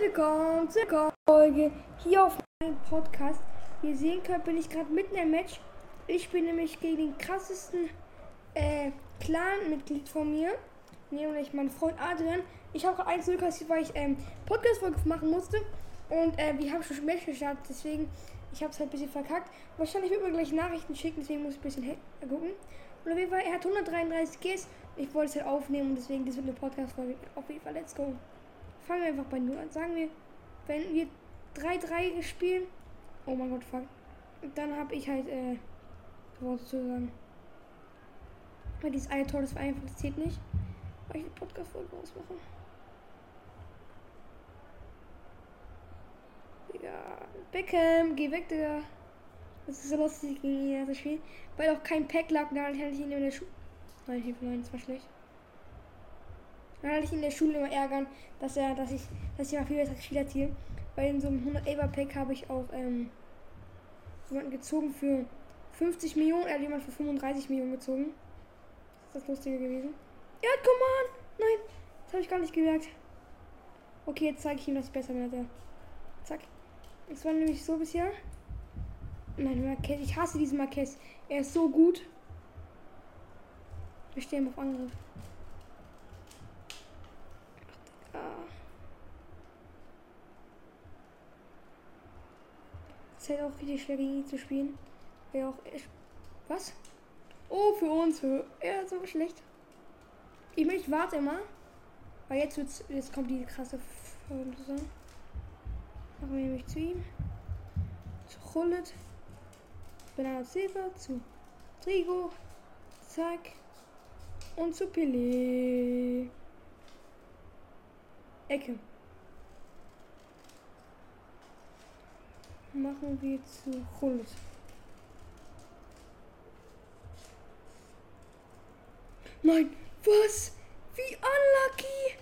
willkommen zur Folge hier auf meinem Podcast. Wie ihr sehen könnt, bin ich gerade mitten im Match. Ich bin nämlich gegen den krassesten äh, Clan-Mitglied von mir, nämlich mein Freund Adrian. Ich habe gerade eins zurückgekostet, weil ich ähm, Podcast-Folge machen musste. Und äh, wir haben schon Match gestartet, deswegen, ich habe es halt ein bisschen verkackt. Wahrscheinlich wird mir gleich Nachrichten schicken, deswegen muss ich ein bisschen gucken. Und auf jeden Fall, er hat 133 Gs. Ich wollte es halt aufnehmen und deswegen, das wird eine Podcast-Folge. Auf jeden Fall, let's go. Fangen wir einfach bei 0 an. Sagen wir, wenn wir 3-3 spielen. Oh mein Gott, fuck. Dann habe ich halt, äh, Worte zu sagen. Weil dieses eine Tor, das war einfach, das zählt nicht. Weil ich die Podcast-Folge ausmache. Digga. Beckham, geh weg, Digga. Das ist so lustig gegen ihn zu spielen. Weil auch kein Pack lag, da hätte ich ihn in der Schule. Nein, Hilfe, nein, das war schlecht. Dann hatte ich in der Schule immer ärgern, dass er, dass ich, dass ich mal viel besser Spieler ziehe. Weil in so einem 111er Pack habe ich auch ähm, jemanden gezogen für 50 Millionen, er hat jemand für 35 Millionen gezogen. Das ist das Lustige gewesen. Ja, komm on! Nein, das habe ich gar nicht gemerkt. Okay, jetzt zeige ich ihm, dass ich besser er. Zack. Es war nämlich so bisher. Nein, Marquez. Ich hasse diesen Marquez. Er ist so gut. Wir stehen auf Angriff. Es ist halt auch richtig schwer gegen ihn zu spielen. Wäre auch echt. Was? Oh, für uns. Ja, so schlecht. Ich, ich warte immer. Weil jetzt wird's, jetzt kommt die krasse Saison. Machen wir nämlich zu ihm. Zu Hullet. Bernardo Silva. Zu Trigo. Zack. Und zu Pelé. Ecke. Machen wir zu Hullet. Nein, was? Wie unlucky!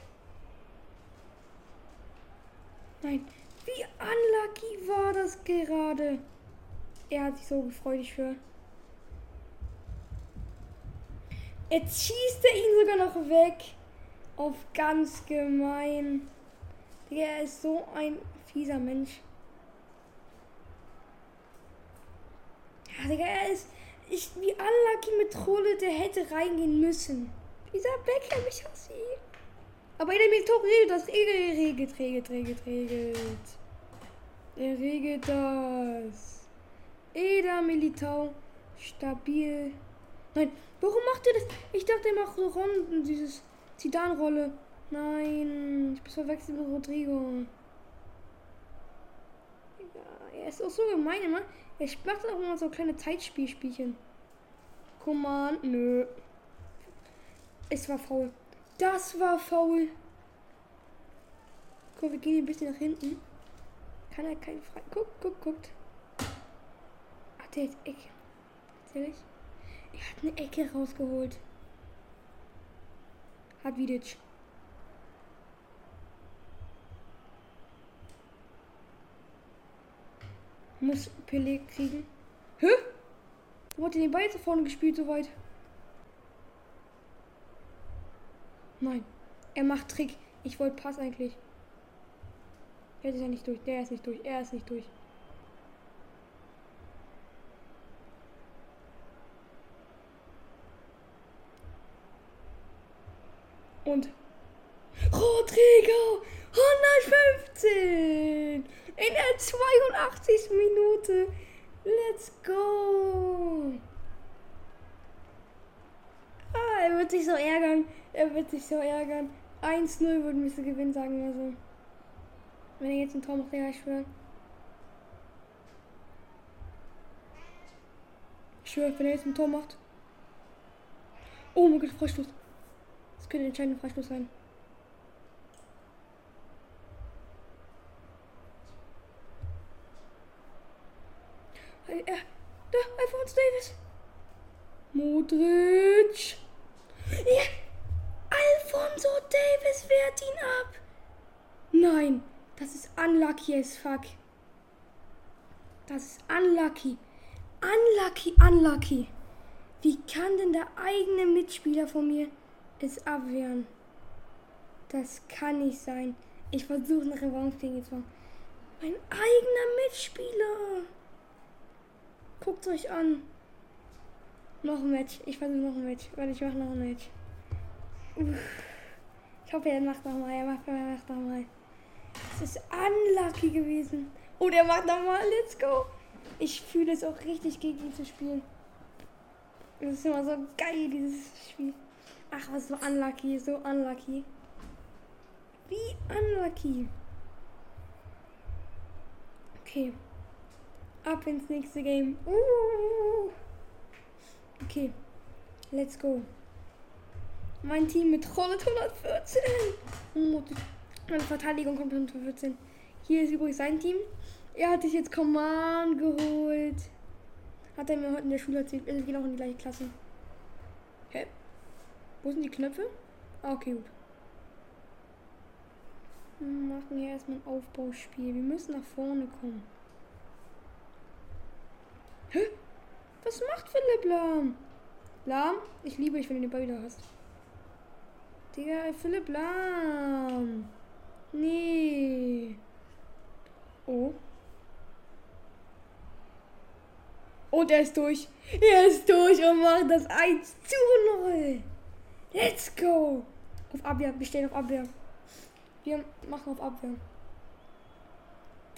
Nein, wie unlucky war das gerade? Er hat sich so gefreut, ich für. Jetzt schießt er ihn sogar noch weg. Auf ganz gemein. Der ist so ein fieser Mensch. Ja, Digga, er ist. Ich, wie unlucky mit Trolle, der hätte reingehen müssen. Dieser Becker, ich hasse ihn. Aber in dem Tor regelt das. Er regelt, regelt, regelt, regelt. Er regelt das. Eda Militao. Stabil. Nein, warum macht ihr das? Ich dachte, er macht so Runden, dieses Zidane-Rolle. Nein, ich bin verwechselt mit Rodrigo. Er ist auch so gemein immer. Er macht auch immer so kleine Zeitspielspielchen. Command, nö. Es war faul. Das war faul. Guck, wir gehen ein bisschen nach hinten. Kann er keinen frei. Guck, guck, guckt. Ach, der ist Ecke. Ehrlich? Er hat eine Ecke rausgeholt. Hat Vidic. Muss Pelé kriegen. Hä? Wo hat den Ball zu vorne gespielt so weit? Nein. Er macht Trick. Ich wollte Pass eigentlich. Der ist ja nicht durch. Der ist nicht durch. Er ist nicht durch. Und Rodrigo 115 in der 82. Minute. Let's go. Ah, er wird sich so ärgern. Er wird sich so ärgern. 1-0 würden wir so gewinnen, sagen wir so. Wenn er jetzt ein Tor macht, ja, ich schwöre. Ich schwöre, wenn er jetzt ein Tor macht. Oh mein Gott, Freistoß. Das könnte ein entscheidender Freistoß sein. Äh, da, Alphonse Davis. Modric. Ja. Alfonso Davis wehrt ihn ab. Nein, das ist unlucky as fuck. Das ist unlucky. Unlucky, unlucky. Wie kann denn der eigene Mitspieler von mir es abwehren? Das kann nicht sein. Ich versuche eine Revanche gegen jetzt mal. Mein eigener Mitspieler. Guckt euch an. Noch ein Match. Ich versuche noch ein Match. Weil ich mache noch ein Match. Uff. Ich hoffe, er macht nochmal. Er macht, er macht nochmal. Es ist unlucky gewesen. Oh, der macht nochmal. Let's go. Ich fühle es auch richtig, gegen ihn zu spielen. Das ist immer so geil, dieses Spiel. Ach, was so unlucky. So unlucky. Wie unlucky. Okay. Ab ins nächste Game. Uh. Okay. Let's go. Mein Team mit Rolle 114. Meine Verteidigung kommt mit 114. Hier ist übrigens sein Team. Er hat sich jetzt Command geholt. Hat er mir heute in der Schule erzählt. Wir gehen auch in die gleiche Klasse. Hä? Wo sind die Knöpfe? Ah, okay, gut. Wir machen hier erstmal ein Aufbauspiel. Wir müssen nach vorne kommen. Hä? Was macht Philipp Lahm? Lahm? Ich liebe dich, wenn du den Ball wieder hast. Digga, Philipp Lahm. Nee. Oh. Und er ist durch. Er ist durch und macht das 1 zu 0. Let's go. Auf Abwehr. Wir stehen auf Abwehr. Wir machen auf Abwehr.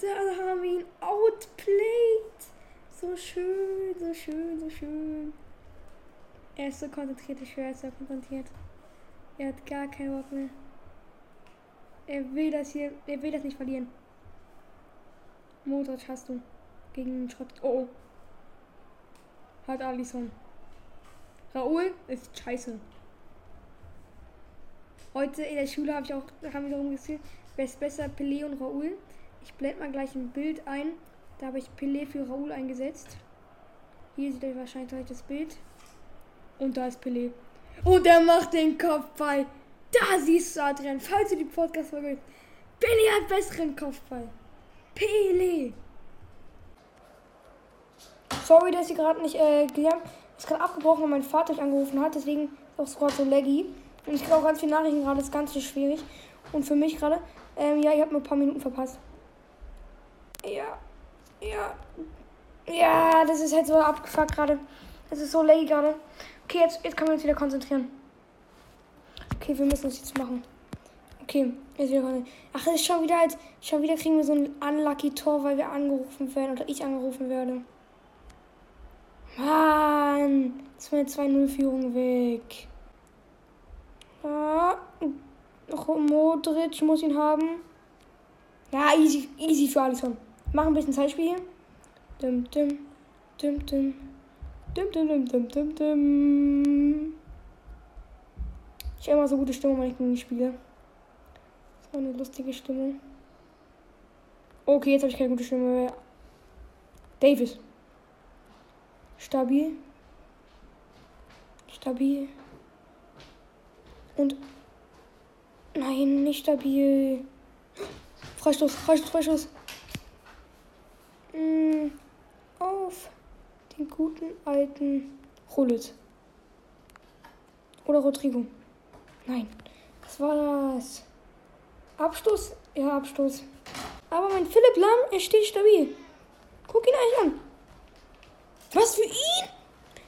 Da haben wir ihn outplayed. So schön, so schön, so schön. Er ist so konzentriert, ich schwöre, er ist so konzentriert. Er hat gar keinen Bock mehr. Er will das hier, er will das nicht verlieren. Modric hast du. Gegen Schrott. Oh, oh. Hat Alison. Raoul ist scheiße. Heute in der Schule habe ich auch, haben wir darum gesehen, wer ist besser, Pelé und Raoul. Ich blende mal gleich ein Bild ein. Da habe ich Pelé für Raoul eingesetzt. Hier seht ihr wahrscheinlich gleich das Bild. Und da ist Pelé. Und er macht den Kopfball. Da siehst du Adrian, falls du die Podcast-Folge Pelé hat besseren Kopfball. Pelé. Sorry, dass ich gerade nicht äh, gelernt Ist gerade abgebrochen, weil mein Vater mich angerufen hat. Deswegen ist es gerade so laggy. Und ich kriege auch ganz viele Nachrichten gerade. Das ist ganz schwierig. Und für mich gerade. Ähm, ja, ich habe nur ein paar Minuten verpasst. Ja. Ja. Ja, das ist halt so abgefuckt gerade. Es ist so laggy gerade. Okay, jetzt, jetzt können wir uns wieder konzentrieren. Okay, wir müssen es jetzt machen. Okay, jetzt wieder konzentrieren. Ach, ist schon wieder halt, schon wieder kriegen wir so ein unlucky Tor, weil wir angerufen werden oder ich angerufen werde. Mann, jetzt meine 2-0-Führung weg. Ja, Modric muss ihn haben. Ja, easy, easy für Alisson. Mach ein bisschen Zeitspiel. Dum, dum, dum, dum. Dum, dum, dum, dum, dum, dum. Ich habe immer so gute Stimmung, wenn ich gegen spiele. So eine lustige Stimmung. Okay, jetzt habe ich keine gute Stimme mehr. Davis. Stabil. Stabil. Und. Nein, nicht stabil. Freistoß, Freistoß, Freistoß. Mm, auf den guten alten Hullet. Oder Rodrigo. Nein. Was war das? Abstoß? Ja, Abstoß. Aber mein Philipp Lahm, er steht stabil. Guck ihn eigentlich an. Was für ihn?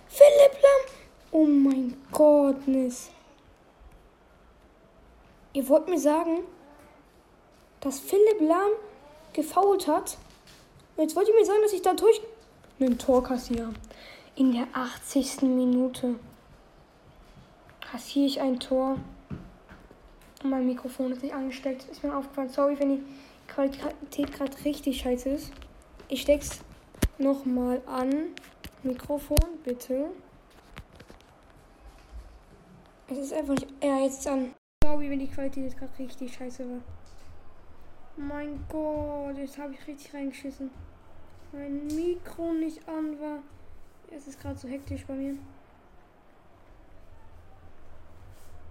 Philipp Lahm? Oh mein Gott, Miss. Ihr wollt mir sagen, dass Philipp Lahm gefault hat? Jetzt wollt ihr mir sagen, dass ich dadurch ein Tor kassiere. In der 80. Minute kassiere ich ein Tor. Mein Mikrofon ist nicht angesteckt. Ist mir aufgefallen. Sorry, wenn die Qualität gerade richtig scheiße ist. Ich steck's nochmal an. Mikrofon, bitte. Es ist einfach nicht. Ja, jetzt an. Sorry, wenn die Qualität gerade richtig scheiße war. Mein Gott, jetzt habe ich richtig reingeschissen. Mein Mikro nicht an war. Es ist gerade so hektisch bei mir.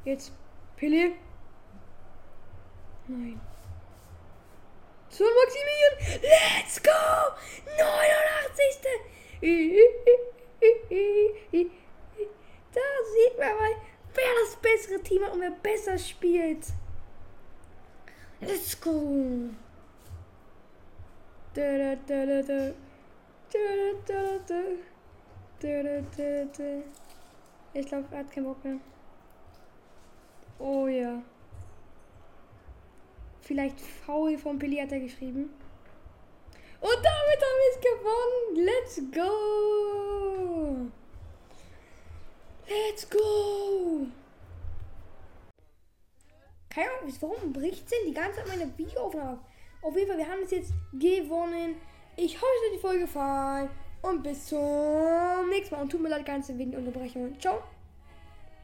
Jetzt Pille. Nein. Zu Maximilian. Let's go! 89. Da sieht man mal, wer das bessere Team hat und wer besser spielt. Let's go. Ich glaube, er hat keinen Bock mehr. Oh ja. Vielleicht faul vom Pili hat er geschrieben. Und damit haben wir es gewonnen. Let's go. Let's go. Ahnung, warum bricht denn die ganze Zeit meine Videoaufnahme? Auf jeden Fall, wir haben es jetzt gewonnen. Ich hoffe, es hat die Folge gefallen. Und bis zum nächsten Mal. Und tut mir leid, ganze Videounterbrechungen. Ciao.